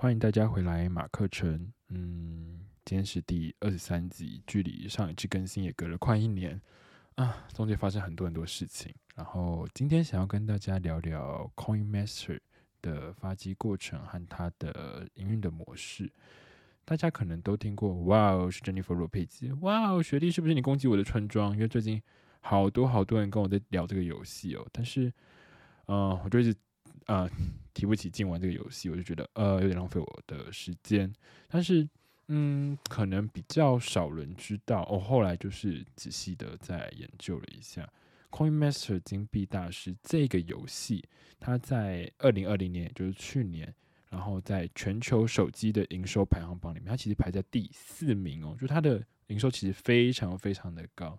欢迎大家回来马克城。嗯，今天是第二十三集，距离上一次更新也隔了快一年啊，中间发生很多很多事情。然后今天想要跟大家聊聊 Coin Master 的发机过程和它的营运的模式。大家可能都听过，哇哦，是 Jennifer 罗佩兹，哇哦，学弟是不是你攻击我的村庄？因为最近好多好多人跟我在聊这个游戏哦，但是，呃，我就一直啊 提不起劲玩这个游戏，我就觉得呃有点浪费我的时间。但是，嗯，可能比较少人知道。我后来就是仔细的在研究了一下，Coin Master 金币大师这个游戏，它在二零二零年，也就是去年。然后在全球手机的营收排行榜里面，它其实排在第四名哦，就它的营收其实非常非常的高。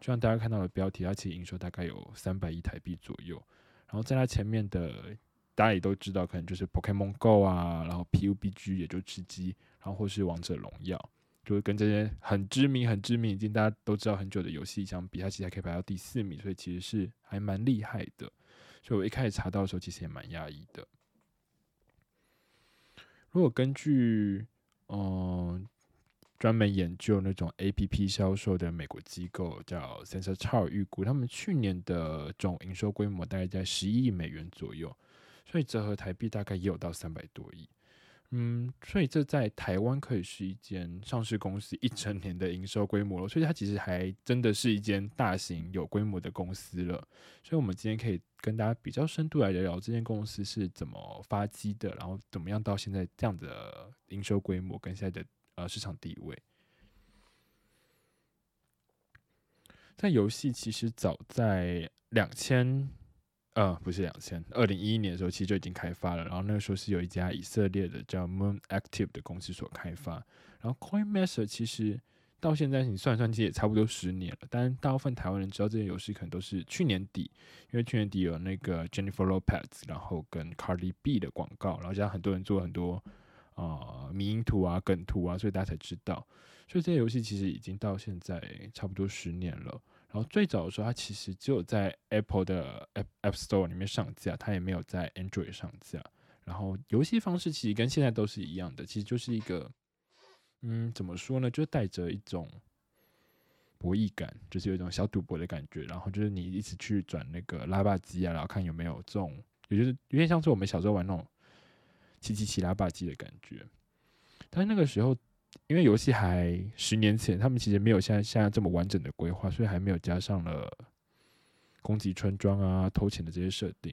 就像大家看到的标题，它其实营收大概有三百亿台币左右。然后在它前面的，大家也都知道，可能就是 Pokemon Go 啊，然后 PUBG 也就吃鸡，然后或是王者荣耀，就是跟这些很知名、很知名、已经大家都知道很久的游戏相比，它其实还可以排到第四名，所以其实是还蛮厉害的。所以我一开始查到的时候，其实也蛮压抑的。如果根据嗯专门研究那种 A P P 销售的美国机构叫 Sensor Tower 预估，他们去年的总营收规模大概在十一亿美元左右，所以折合台币大概也有到三百多亿。嗯，所以这在台湾可以是一间上市公司一整年的营收规模了，所以它其实还真的是一间大型有规模的公司了。所以，我们今天可以跟大家比较深度来聊聊这间公司是怎么发迹的，然后怎么样到现在这样的营收规模跟现在的呃市场地位。在游戏其实早在两千。呃，不是两千，二零一一年的时候其实就已经开发了。然后那个时候是有一家以色列的叫 Moon Active 的公司所开发。然后 Coin Master 其实到现在你算算，其实也差不多十年了。但大部分台湾人知道这些游戏，可能都是去年底，因为去年底有那个 Jennifer Lopez，然后跟 Cardi B 的广告，然后加上很多人做很多啊迷因图啊、梗图啊，所以大家才知道。所以这些游戏其实已经到现在差不多十年了。然后最早的时候，它其实只有在 Apple 的 App App Store 里面上架，它也没有在 Android 上架。然后游戏方式其实跟现在都是一样的，其实就是一个，嗯，怎么说呢？就带着一种博弈感，就是有一种小赌博的感觉。然后就是你一直去转那个拉霸机啊，然后看有没有这种，也就是有点像是我们小时候玩那种七七七拉霸机的感觉。但是那个时候。因为游戏还十年前，他们其实没有像现在这么完整的规划，所以还没有加上了攻击村庄啊、偷钱的这些设定。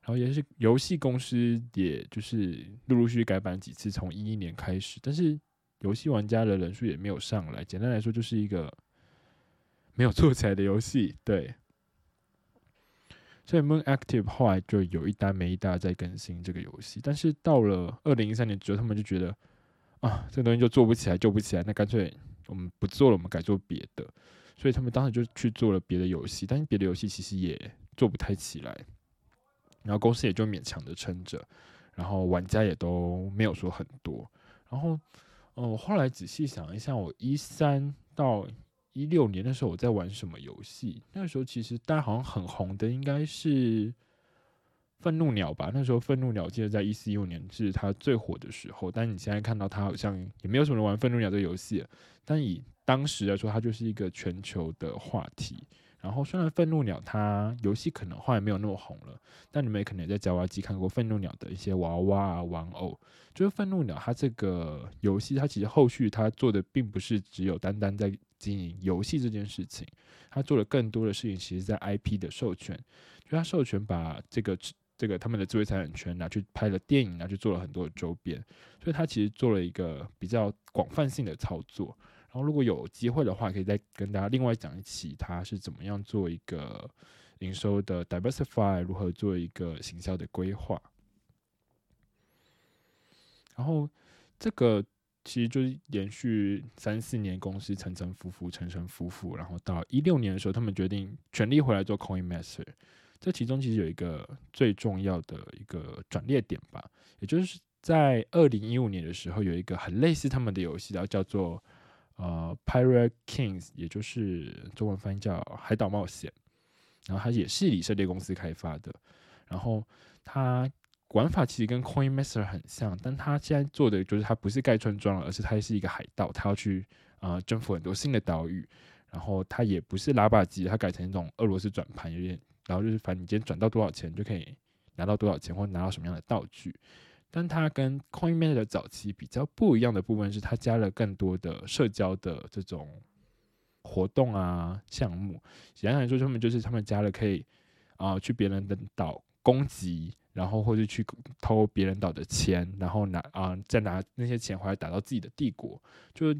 然后也是游戏公司，也就是陆陆续续改版几次，从一一年开始，但是游戏玩家的人数也没有上来。简单来说，就是一个没有做起来的游戏。对，所以 Moon Active 后来就有一单没一单在更新这个游戏，但是到了二零一三年之后，他们就觉得。啊，这个东西就做不起来，做不起来，那干脆我们不做了，我们改做别的。所以他们当时就去做了别的游戏，但是别的游戏其实也做不太起来，然后公司也就勉强的撑着，然后玩家也都没有说很多。然后，嗯，我后来仔细想一下，我一三到一六年的时候我在玩什么游戏？那时候其实大家好像很红的应该是。愤怒鸟吧，那时候愤怒鸟记得在一四一五年是它最火的时候，但你现在看到它好像也没有什么人玩愤怒鸟这个游戏。但以当时来说，它就是一个全球的话题。然后虽然愤怒鸟它游戏可能后来没有那么红了，但你们也可能在娃娃机看过愤怒鸟的一些娃娃啊玩偶。就是愤怒鸟它这个游戏，它其实后续它做的并不是只有单单在经营游戏这件事情，他做了更多的事情，其实在 IP 的授权，就他授权把这个。这个他们的智慧财产权拿去拍了电影，拿去做了很多的周边，所以他其实做了一个比较广泛性的操作。然后如果有机会的话，可以再跟大家另外讲一起，他是怎么样做一个营收的 diversify，如何做一个行销的规划。然后这个其实就是连续三四年公司层层浮浮沉沉浮浮，然后到一六年的时候，他们决定全力回来做 Coin Master。这其中其实有一个最重要的一个转捩点吧，也就是在二零一五年的时候，有一个很类似他们的游戏，然后叫做呃 Pirate Kings，也就是中文翻译叫海岛冒险，然后它也是以色列公司开发的，然后它玩法其实跟 Coin Master 很像，但他现在做的就是他不是盖村庄了，而是他是一个海盗，他要去啊征服很多新的岛屿。然后他也不是拉霸机，他改成一种俄罗斯转盘，有点，然后就是反正你今天转到多少钱就可以拿到多少钱，或拿到什么样的道具。但它跟 Coin Master 早期比较不一样的部分是，它加了更多的社交的这种活动啊项目。简单来说，他们就是他们加了可以啊去别人的岛攻击，然后或者去偷别人岛的钱，然后拿啊再拿那些钱回来打到自己的帝国。就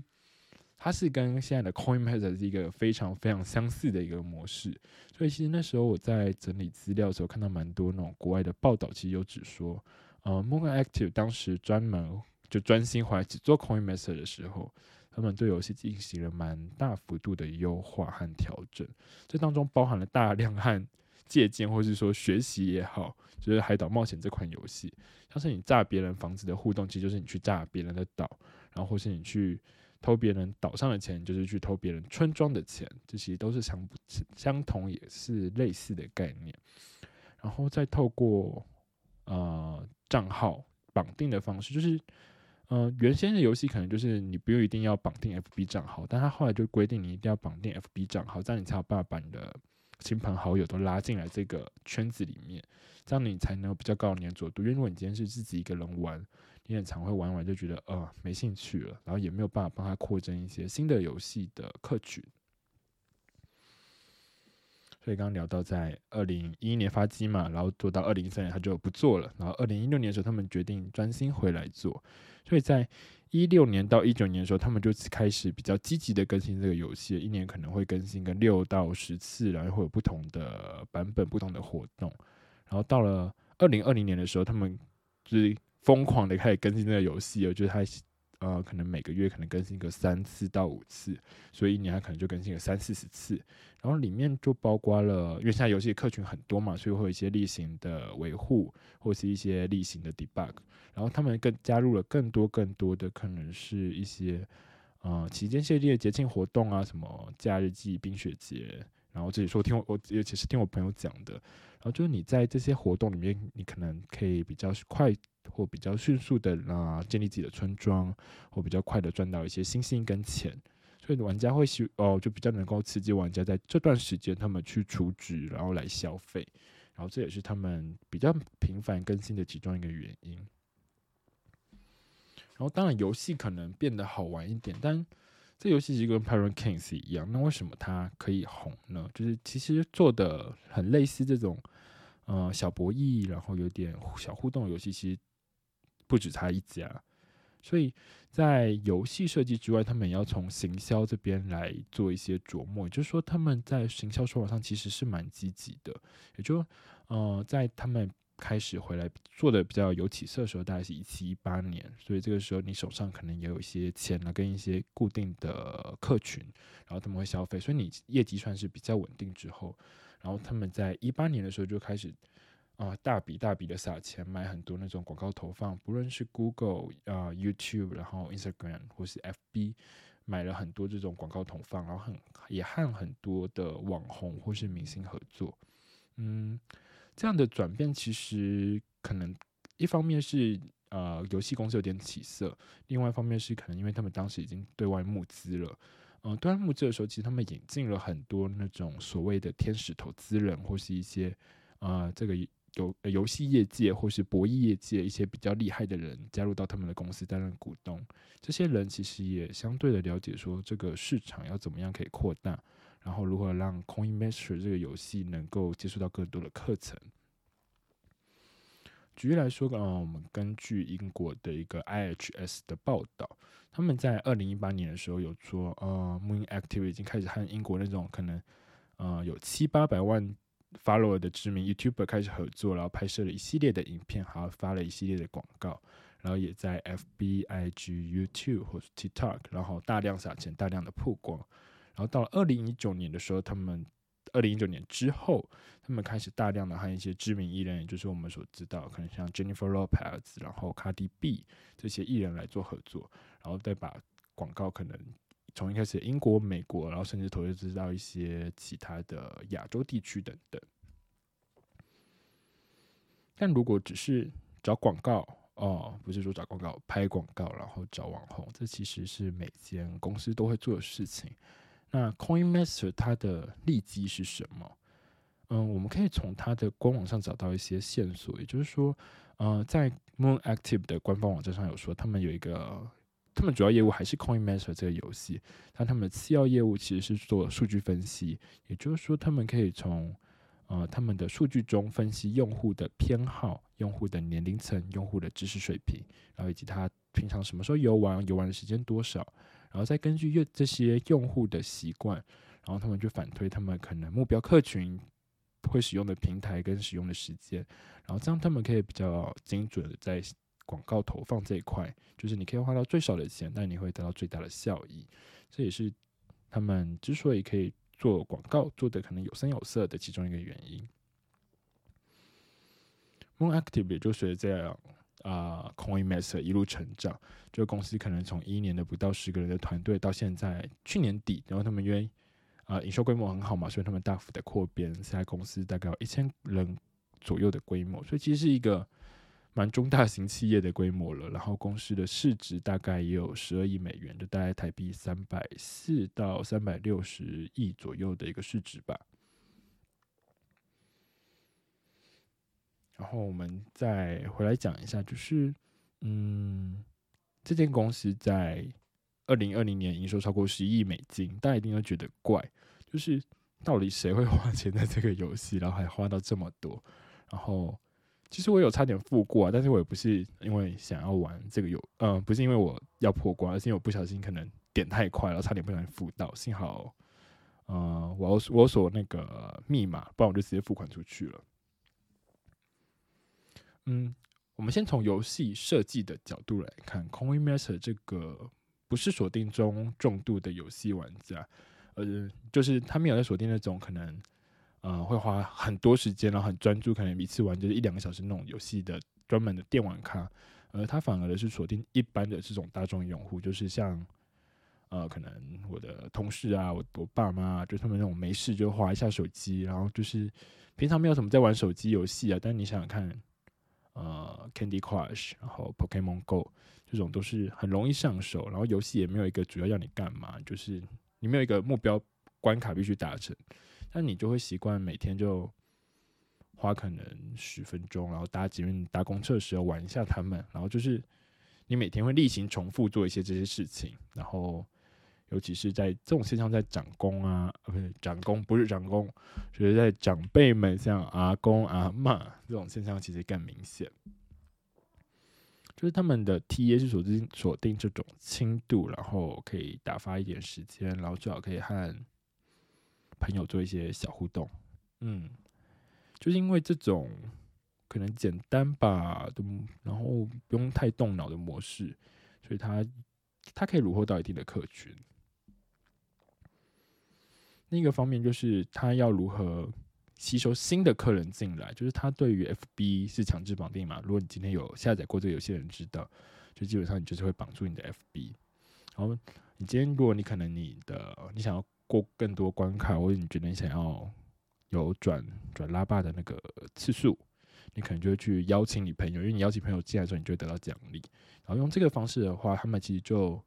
它是跟现在的 Coin Master 是一个非常非常相似的一个模式。所以其实那时候我在整理资料的时候，看到蛮多那种国外的报道，其实有指说。呃，Moon Active 当时专门就专心回来只做 Coin Master 的时候，他们对游戏进行了蛮大幅度的优化和调整。这当中包含了大量和借鉴，或是说学习也好，就是《海岛冒险》这款游戏，像是你炸别人房子的互动，其实就是你去炸别人的岛，然后或是你去偷别人岛上的钱，就是去偷别人村庄的钱，这些都是相不相同，也是类似的概念。然后再透过呃。账号绑定的方式就是，呃，原先的游戏可能就是你不用一定要绑定 FB 账号，但他后来就规定你一定要绑定 FB 账号，这样你才有办法把你的亲朋好友都拉进来这个圈子里面，这样你才能有比较高的粘着度。因为如果你今天是自己一个人玩，你很常会玩完就觉得呃没兴趣了，然后也没有办法帮他扩增一些新的游戏的客群。所以刚刚聊到，在二零一一年发机嘛，然后做到二零一三年他就不做了，然后二零一六年的时候他们决定专心回来做，所以在一六年到一九年的时候，他们就开始比较积极的更新这个游戏，一年可能会更新个六到十次，然后会有不同的版本、不同的活动，然后到了二零二零年的时候，他们就是疯狂的开始更新这个游戏，我觉得他。呃，可能每个月可能更新个三次到五次，所以一年它可能就更新个三四十次。然后里面就包括了，因为现在游戏客群很多嘛，所以会有一些例行的维护，或是一些例行的 debug。然后他们更加入了更多更多的，可能是一些呃期间系列节庆活动啊，什么假日季、冰雪节。然后这里说听我，我尤其是听我朋友讲的。然后就是你在这些活动里面，你可能可以比较快。或比较迅速的啊建立自己的村庄，或比较快的赚到一些星星跟钱，所以玩家会希哦就比较能够刺激玩家在这段时间他们去储值，然后来消费，然后这也是他们比较频繁更新的其中一个原因。然后当然游戏可能变得好玩一点，但这游戏其实跟 Parent Kings 一样，那为什么它可以红呢？就是其实做的很类似这种呃小博弈，然后有点小互动游戏，其实。不止他一家，所以在游戏设计之外，他们也要从行销这边来做一些琢磨。就是说，他们在行销手法上其实是蛮积极的。也就呃，在他们开始回来做的比较有起色的时候，大概是一七一八年。所以这个时候，你手上可能也有一些钱了，跟一些固定的客群，然后他们会消费，所以你业绩算是比较稳定之后，然后他们在一八年的时候就开始。啊，大笔大笔的撒钱买很多那种广告投放，不论是 Google 啊、YouTube，然后 Instagram 或是 FB，买了很多这种广告投放，然后很也和很多的网红或是明星合作。嗯，这样的转变其实可能一方面是呃游戏公司有点起色，另外一方面是可能因为他们当时已经对外募资了。嗯，对外募资的时候，其实他们引进了很多那种所谓的天使投资人或是一些啊这个。游游戏业界或是博弈业界一些比较厉害的人加入到他们的公司担任股东，这些人其实也相对的了解说这个市场要怎么样可以扩大，然后如何让 Coin Master 这个游戏能够接触到更多的课程。举例来说，呃，我们根据英国的一个 IHS 的报道，他们在二零一八年的时候有说，呃，Moon Active 已经开始和英国那种可能，呃，有七八百万。Follower 的知名 YouTuber 开始合作，然后拍摄了一系列的影片，还发了一系列的广告，然后也在 FB、IG、YouTube 或者 TikTok，然后大量撒钱，大量的曝光。然后到了二零一九年的时候，他们二零一九年之后，他们开始大量的和一些知名艺人，也就是我们所知道，可能像 Jennifer Lopez，然后 Cardi B 这些艺人来做合作，然后再把广告可能。从一开始，英国、美国，然后甚至投资到一些其他的亚洲地区等等。但如果只是找广告哦，不是说找广告，拍广告，然后找网红，这其实是每间公司都会做的事情。那 CoinMaster 它的利基是什么？嗯，我们可以从它的官网上找到一些线索，也就是说，呃，在 Moon Active 的官方网站上有说，他们有一个，他们主要业务还是 CoinMaster 这个游戏，但他们的次要业务其实是做数据分析，也就是说，他们可以从呃他们的数据中分析用户的偏好、用户的年龄层、用户的知识水平，然后以及他平常什么时候游玩、游玩的时间多少，然后再根据用这些用户的习惯，然后他们就反推他们可能目标客群。会使用的平台跟使用的时间，然后这样他们可以比较精准的在广告投放这一块，就是你可以花到最少的钱，但你会得到最大的效益。这也是他们之所以可以做广告做的可能有声有色的其中一个原因。Moon Active 也就随着这样啊，CoinMaster 一路成长，这个公司可能从一年的不到十个人的团队，到现在去年底，然后他们因为啊，营收规模很好嘛，所以他们大幅的扩编，现在公司大概有一千人左右的规模，所以其实是一个蛮中大型企业的规模了。然后公司的市值大概也有十二亿美元，就大概台币三百四到三百六十亿左右的一个市值吧。然后我们再回来讲一下，就是嗯，这间公司在。二零二零年营收超过十亿美金，大家一定会觉得怪，就是到底谁会花钱在这个游戏，然后还花到这么多？然后其实我有差点付过啊，但是我也不是因为想要玩这个游，呃，不是因为我要破关，而是因为我不小心可能点太快了，差点不小心付到。幸好，呃，我我锁那个密码，不然我就直接付款出去了。嗯，我们先从游戏设计的角度来看，Coin Master 这个。不是锁定中重度的游戏玩家，呃，就是他没有在锁定那种可能，呃，会花很多时间然后很专注，可能一次玩就是一两个小时那种游戏的专门的电玩咖，而他反而的是锁定一般的这种大众用户，就是像，呃，可能我的同事啊，我我爸妈，就他们那种没事就划一下手机，然后就是平常没有什么在玩手机游戏啊，但你想想看，呃，Candy Crush，然后 Pokemon Go。这种都是很容易上手，然后游戏也没有一个主要要你干嘛，就是你没有一个目标关卡必须达成，但你就会习惯每天就花可能十分钟，然后搭捷运、搭公车的时候玩一下他们，然后就是你每天会例行重复做一些这些事情，然后尤其是在这种现象在长工啊，不是长工，不是长工，就是在长辈们像阿公阿妈这种现象其实更明显。就是他们的 T A 是锁定锁定这种轻度，然后可以打发一点时间，然后最好可以和朋友做一些小互动。嗯，就是因为这种可能简单吧的，然后不用太动脑的模式，所以它它可以虏获到一定的客群。另一个方面就是他要如何。吸收新的客人进来，就是他对于 FB 是强制绑定嘛？如果你今天有下载过这个游戏的人知道，就基本上你就是会绑住你的 FB。然后你今天如果你可能你的你想要过更多关卡，或者你觉得你想要有转转拉霸的那个次数，你可能就会去邀请你朋友，因为你邀请朋友进来的时候，你就会得到奖励。然后用这个方式的话，他们其实就。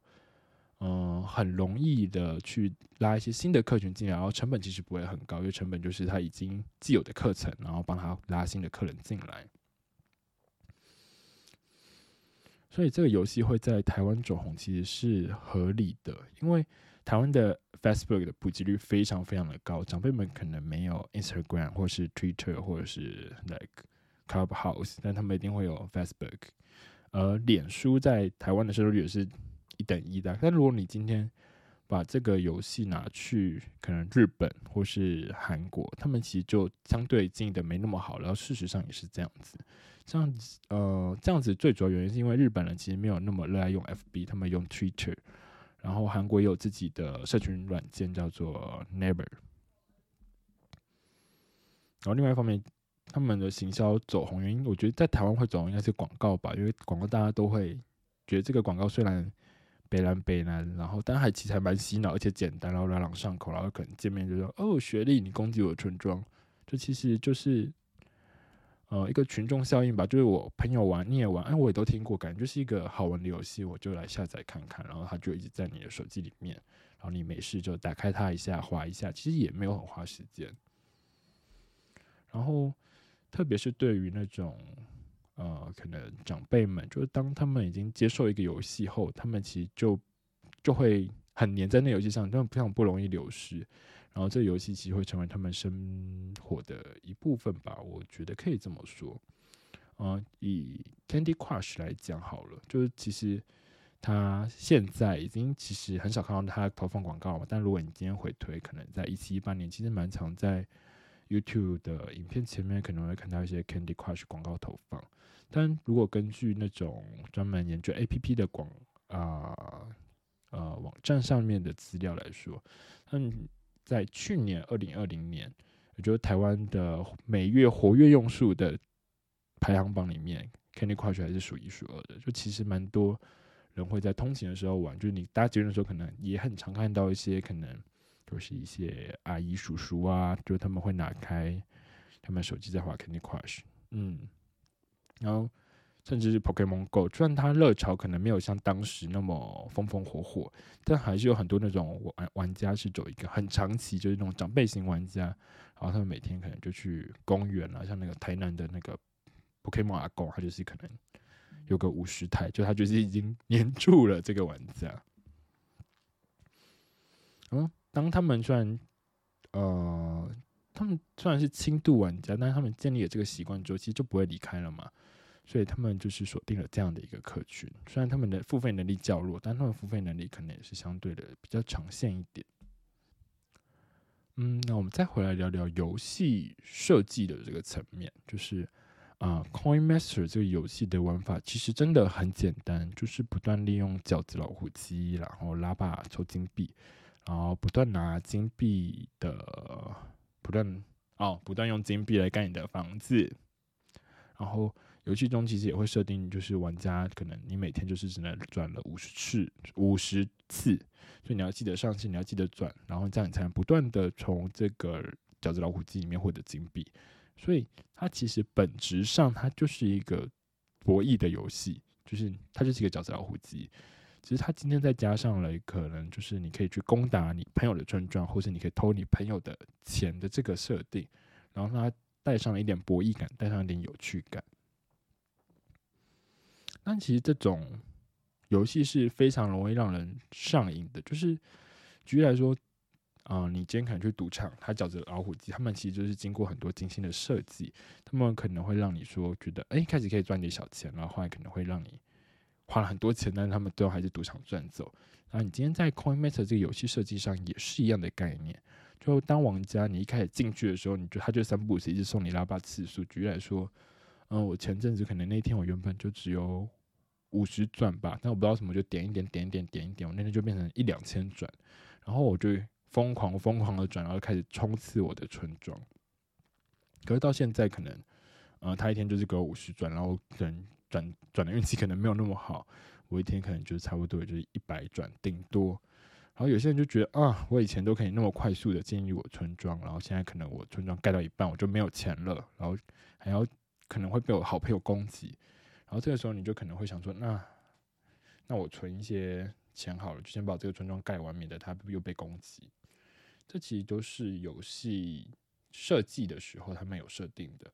嗯，很容易的去拉一些新的客群进来，然后成本其实不会很高，因为成本就是他已经既有的课程，然后帮他拉新的客人进来。所以这个游戏会在台湾走红，其实是合理的，因为台湾的 Facebook 的普及率非常非常的高，长辈们可能没有 Instagram 或是 Twitter 或者是 Like Clubhouse，但他们一定会有 Facebook，而脸书在台湾的收入率也是。一等一的，但如果你今天把这个游戏拿去可能日本或是韩国，他们其实就相对经营的没那么好。然后事实上也是这样子，这样子呃，这样子最主要原因是因为日本人其实没有那么热爱用 FB，他们用 Twitter，然后韩国也有自己的社群软件叫做 Never。然后另外一方面，他们的行销走红原因，我觉得在台湾会走红应该是广告吧，因为广告大家都会觉得这个广告虽然。北南北南，然后但还其实还蛮洗脑，而且简单，然后朗朗上口，然后可能见面就说：“哦，学历，你攻击我村庄。”这其实就是，呃一个群众效应吧，就是我朋友玩你也玩，哎，我也都听过，感觉就是一个好玩的游戏，我就来下载看看，然后它就一直在你的手机里面，然后你没事就打开它一下，滑一下，其实也没有很花时间。然后，特别是对于那种呃可能长辈们，就是当他们已经接受一个游戏后，他们其实就就会很黏在那游戏上，他们非常不容易流失。然后这游戏其实会成为他们生活的一部分吧，我觉得可以这么说。嗯，以 Candy Crush 来讲好了，就是其实它现在已经其实很少看到它投放广告了。但如果你今天回推，可能在一七一八年，其实蛮常在 YouTube 的影片前面可能会看到一些 Candy Crush 广告投放。但如果根据那种专门研究 APP 的广啊呃网站上面的资料来说，嗯。在去年二零二零年，也就是台湾的每月活跃用数的排行榜里面，Candy Crush 还是数一数二的。就其实蛮多人会在通勤的时候玩，就是你搭捷运的时候，可能也很常看到一些可能就是一些阿姨叔叔啊，就是他们会拿开他们手机在玩 Candy Crush，嗯，然后。甚至是 Pokemon Go，虽然它热潮可能没有像当时那么风风火火，但还是有很多那种玩玩家是走一个很长期，就是那种长辈型玩家，然后他们每天可能就去公园啊，像那个台南的那个 Pokemon 阿公，他就是可能有个五十台，就他就是已经黏住了这个玩家。嗯，当他们虽然呃，他们虽然是轻度玩家，但是他们建立了这个习惯之后，其实就不会离开了嘛。所以他们就是锁定了这样的一个客群，虽然他们的付费能力较弱，但他们付费能力可能也是相对的比较长线一点。嗯，那我们再回来聊聊游戏设计的这个层面，就是啊，Coin Master 这个游戏的玩法其实真的很简单，就是不断利用饺子老虎机，然后拉把抽金币，然后不断拿金币的，不断哦，不断用金币来盖你的房子，然后。游戏中其实也会设定，就是玩家可能你每天就是只能转了五十次，五十次，所以你要记得上线，你要记得转，然后这样你才能不断的从这个饺子老虎机里面获得金币。所以它其实本质上它就是一个博弈的游戏，就是它就是一个饺子老虎机。其实它今天再加上了可能就是你可以去攻打你朋友的村庄，或是你可以偷你朋友的钱的这个设定，然后它带上了一点博弈感，带上一点有趣感。但其实这种游戏是非常容易让人上瘾的。就是举例来说，啊，你今天可能去赌场，他饺子老虎机，他们其实就是经过很多精心的设计，他们可能会让你说觉得，哎，开始可以赚点小钱，然后后来可能会让你花了很多钱，但是他们最后还是赌场赚走。然后你今天在 Coin Master 这个游戏设计上也是一样的概念，就当玩家你一开始进去的时候，你就他就三步时一直送你拉巴次数。举例来说。嗯，我前阵子可能那天我原本就只有五十转吧，但我不知道什么就点一点点一点点一点，我那天就变成一两千转，然后我就疯狂疯狂的转，然后开始冲刺我的村庄。可是到现在可能，呃，他一天就是给我五十转，然后可能转转的运气可能没有那么好，我一天可能就差不多就是一百转顶多。然后有些人就觉得啊，我以前都可以那么快速的建立我村庄，然后现在可能我村庄盖到一半我就没有钱了，然后还要。可能会被我好朋友攻击，然后这个时候你就可能会想说，那那我存一些钱好了，就先把这个村庄盖完，免得它又被攻击。这其实都是游戏设计的时候他们有设定的。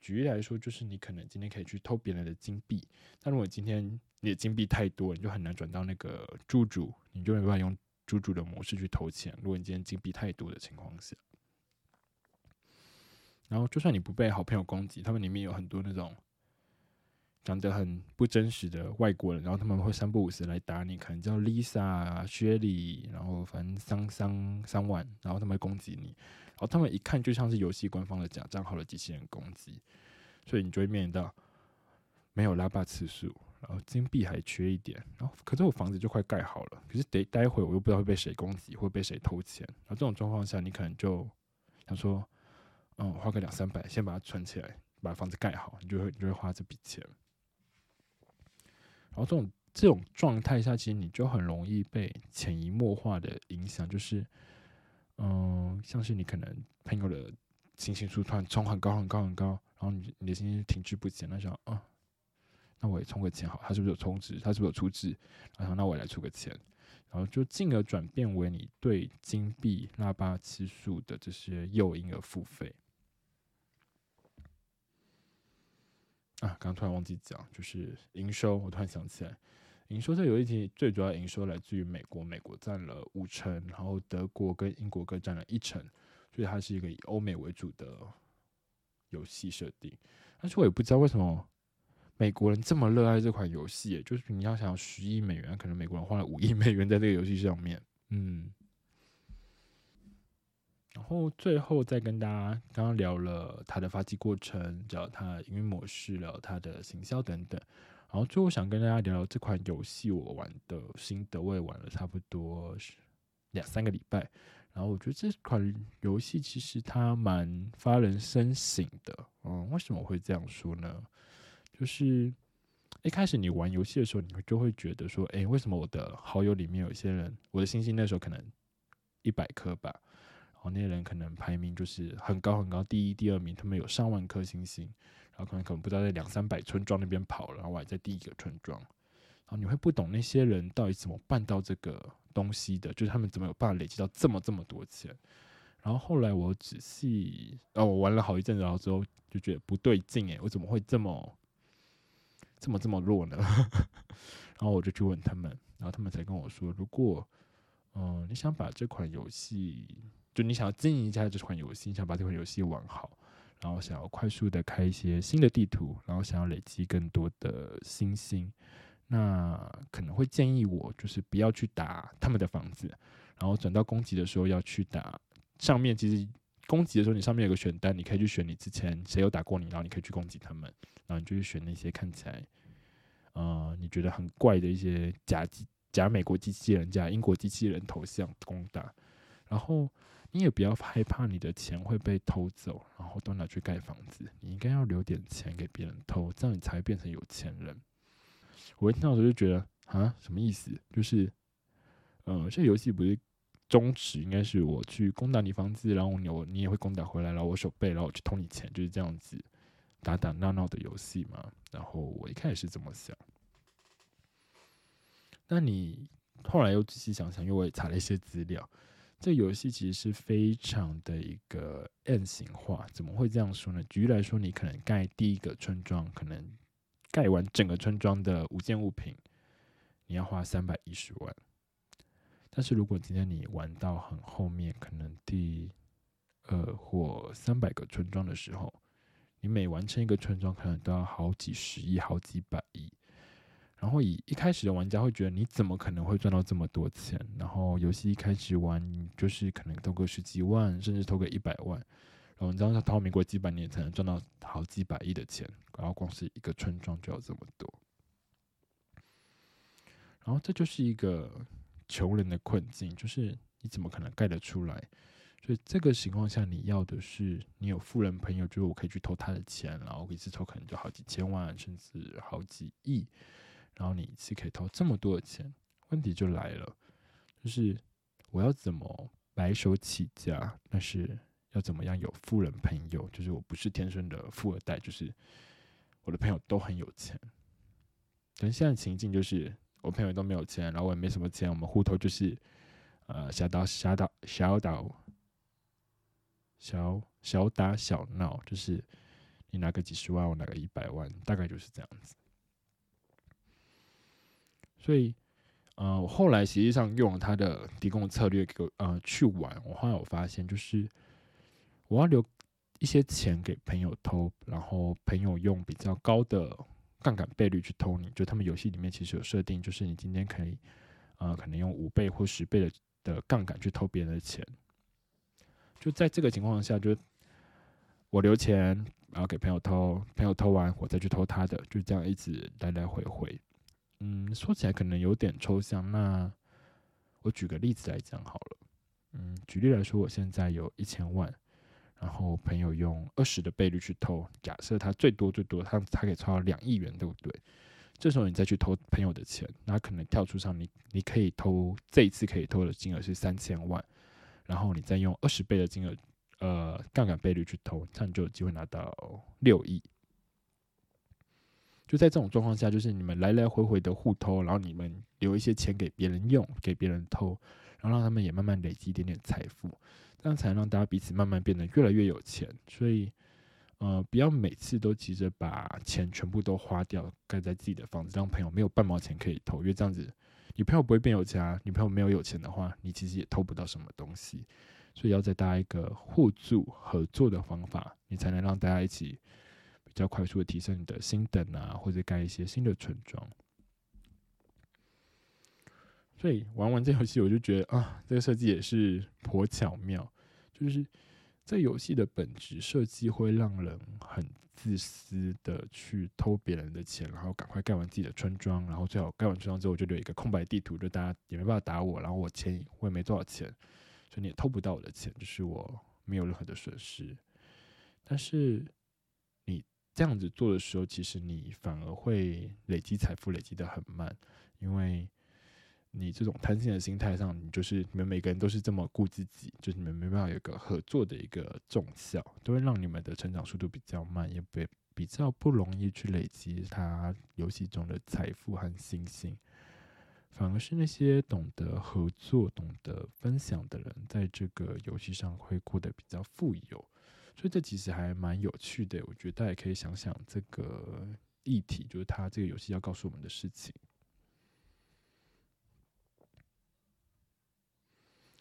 举例来说，就是你可能今天可以去偷别人的金币，但如果今天你的金币太多，你就很难转到那个猪猪，你就没办法用猪猪的模式去投钱。如果你今天金币太多的情况下。然后，就算你不被好朋友攻击，他们里面有很多那种长得很不真实的外国人，然后他们会三不五时来打你，可能叫 Lisa、薛里，然后反正桑桑桑万，然后他们会攻击你，然后他们一看就像是游戏官方的假账号的机器人攻击，所以你就会面临到没有拉霸次数，然后金币还缺一点，然后可是我房子就快盖好了，可是得待会我又不知道会被谁攻击，会被谁偷钱，然后这种状况下，你可能就想说。嗯，花个两三百，先把它存起来，把房子盖好，你就会你就会花这笔钱。然后这种这种状态下，其实你就很容易被潜移默化的影响，就是，嗯，像是你可能朋友的星星数突然冲很高很高很高，然后你你的心情停滞不前，那想啊，那我也充个钱好，他是不是有充值？他是不是有出值？然后那我也来出个钱，然后就进而转变为你对金币、腊八期数的这些诱因而付费。啊，刚突然忘记讲，就是营收，我突然想起来，营收这游戏最主要营收来自于美国，美国占了五成，然后德国跟英国各占了一成，所以它是一个以欧美为主的游戏设定。但是我也不知道为什么美国人这么热爱这款游戏，就是你要想十亿美元，可能美国人花了五亿美元在这个游戏上面，嗯。然后最后再跟大家刚刚聊了它的发迹过程，聊它营运模式，聊它的行销等等。然后最后想跟大家聊聊这款游戏我玩的心得，我也玩了差不多两三个礼拜。然后我觉得这款游戏其实它蛮发人深省的。嗯，为什么我会这样说呢？就是一开始你玩游戏的时候，你就会觉得说，哎，为什么我的好友里面有些人，我的星星那时候可能一百颗吧。哦，那些人可能排名就是很高很高，第一、第二名，他们有上万颗星星，然后可能可能不知道在两三百村庄那边跑，然后我还在第一个村庄，然后你会不懂那些人到底怎么办到这个东西的，就是他们怎么有办法累积到这么这么多钱。然后后来我仔细，哦，我玩了好一阵子，然后之后就觉得不对劲，诶，我怎么会这么这么这么弱呢？然后我就去问他们，然后他们才跟我说，如果嗯你想把这款游戏。就你想要经营一下这款游戏，想把这款游戏玩好，然后想要快速的开一些新的地图，然后想要累积更多的星星，那可能会建议我就是不要去打他们的房子，然后转到攻击的时候要去打上面。其实攻击的时候，你上面有个选单，你可以去选你之前谁有打过你，然后你可以去攻击他们，然后你就去选那些看起来，呃，你觉得很怪的一些假机假美国机器人、假英国机器人头像攻打，然后。你也不要害怕你的钱会被偷走，然后都拿去盖房子。你应该要留点钱给别人偷，这样你才会变成有钱人。我一听到时候就觉得啊，什么意思？就是，呃，这游戏不是宗旨应该是我去攻打你房子，然后你我你也会攻打回来，然后我手背，然后我去偷你钱，就是这样子打打闹闹的游戏嘛。然后我一开始是这么想，那你后来又仔细想想，因为我也查了一些资料。这游戏其实是非常的一个 N 型化，怎么会这样说呢？举例来说，你可能盖第一个村庄，可能盖完整个村庄的五件物品，你要花三百一十万。但是如果今天你玩到很后面，可能第二或三百个村庄的时候，你每完成一个村庄，可能都要好几十亿、好几百亿。然后以一开始的玩家会觉得你怎么可能会赚到这么多钱？然后游戏一开始玩就是可能投个十几万，甚至投个一百万，然后你知道他投民国几百年才能赚到好几百亿的钱，然后光是一个村庄就要这么多，然后这就是一个穷人的困境，就是你怎么可能盖得出来？所以这个情况下，你要的是你有富人朋友，就是我可以去偷他的钱，然后一次偷可能就好几千万，甚至好几亿。然后你一次可以投这么多的钱，问题就来了，就是我要怎么白手起家？但是要怎么样有富人朋友？就是我不是天生的富二代，就是我的朋友都很有钱。但现在情境就是我朋友都没有钱，然后我也没什么钱，我们户头就是呃小打小打小打小小打小闹，就是你拿个几十万，我拿个一百万，大概就是这样子。所以，呃，我后来实际上用他的提供策略，给呃去玩。我后来我发现，就是我要留一些钱给朋友偷，然后朋友用比较高的杠杆倍率去偷你。就他们游戏里面其实有设定，就是你今天可以，呃，可能用五倍或十倍的的杠杆去偷别人的钱。就在这个情况下，就我留钱，然后给朋友偷，朋友偷完我再去偷他的，就这样一直来来回回。嗯，说起来可能有点抽象。那我举个例子来讲好了。嗯，举例来说，我现在有一千万，然后朋友用二十的倍率去偷，假设他最多最多他他可以超到两亿元，对不对？这时候你再去偷朋友的钱，那可能跳出上你你可以偷这一次可以偷的金额是三千万，然后你再用二十倍的金额，呃杠杆倍率去投，这样就有机会拿到六亿。就在这种状况下，就是你们来来回回的互偷，然后你们留一些钱给别人用，给别人偷，然后让他们也慢慢累积一点点财富，这样才能让大家彼此慢慢变得越来越有钱。所以，呃，不要每次都急着把钱全部都花掉，盖在自己的房子，让朋友没有半毛钱可以偷，因为这样子，你朋友不会变有钱啊。你朋友没有有钱的话，你其实也偷不到什么东西。所以，要再搭一个互助合作的方法，你才能让大家一起。比较快速的提升你的新等啊，或者盖一些新的村庄。所以玩完这游戏，我就觉得啊，这个设计也是颇巧妙。就是在游戏的本质设计会让人很自私的去偷别人的钱，然后赶快盖完自己的村庄，然后最好盖完村庄之后就留一个空白地图，就大家也没办法打我，然后我钱我也没多少钱，所以你也偷不到我的钱，就是我没有任何的损失。但是。这样子做的时候，其实你反而会累积财富，累积的很慢，因为你这种贪心的心态上，你就是你们每个人都是这么顾自己，就是你们没办法有个合作的一个重效，都会让你们的成长速度比较慢，也比比较不容易去累积他游戏中的财富和星星。反而是那些懂得合作、懂得分享的人，在这个游戏上会过得比较富有。所以这其实还蛮有趣的，我觉得大家可以想想这个议题，就是它这个游戏要告诉我们的事情。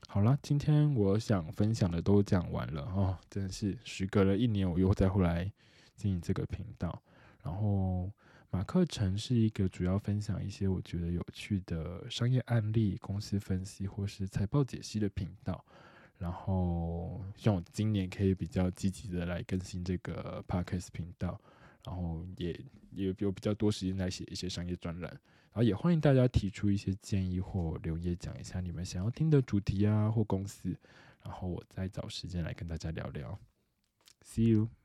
好了，今天我想分享的都讲完了哦，真的是时隔了一年，我又再回来经营这个频道。然后马克城是一个主要分享一些我觉得有趣的商业案例、公司分析或是财报解析的频道。然后像我今年可以比较积极的来更新这个 podcast 频道，然后也也有比较多时间来写一些商业专栏，然后也欢迎大家提出一些建议或留言，讲一下你们想要听的主题啊或公司，然后我再找时间来跟大家聊聊。See you。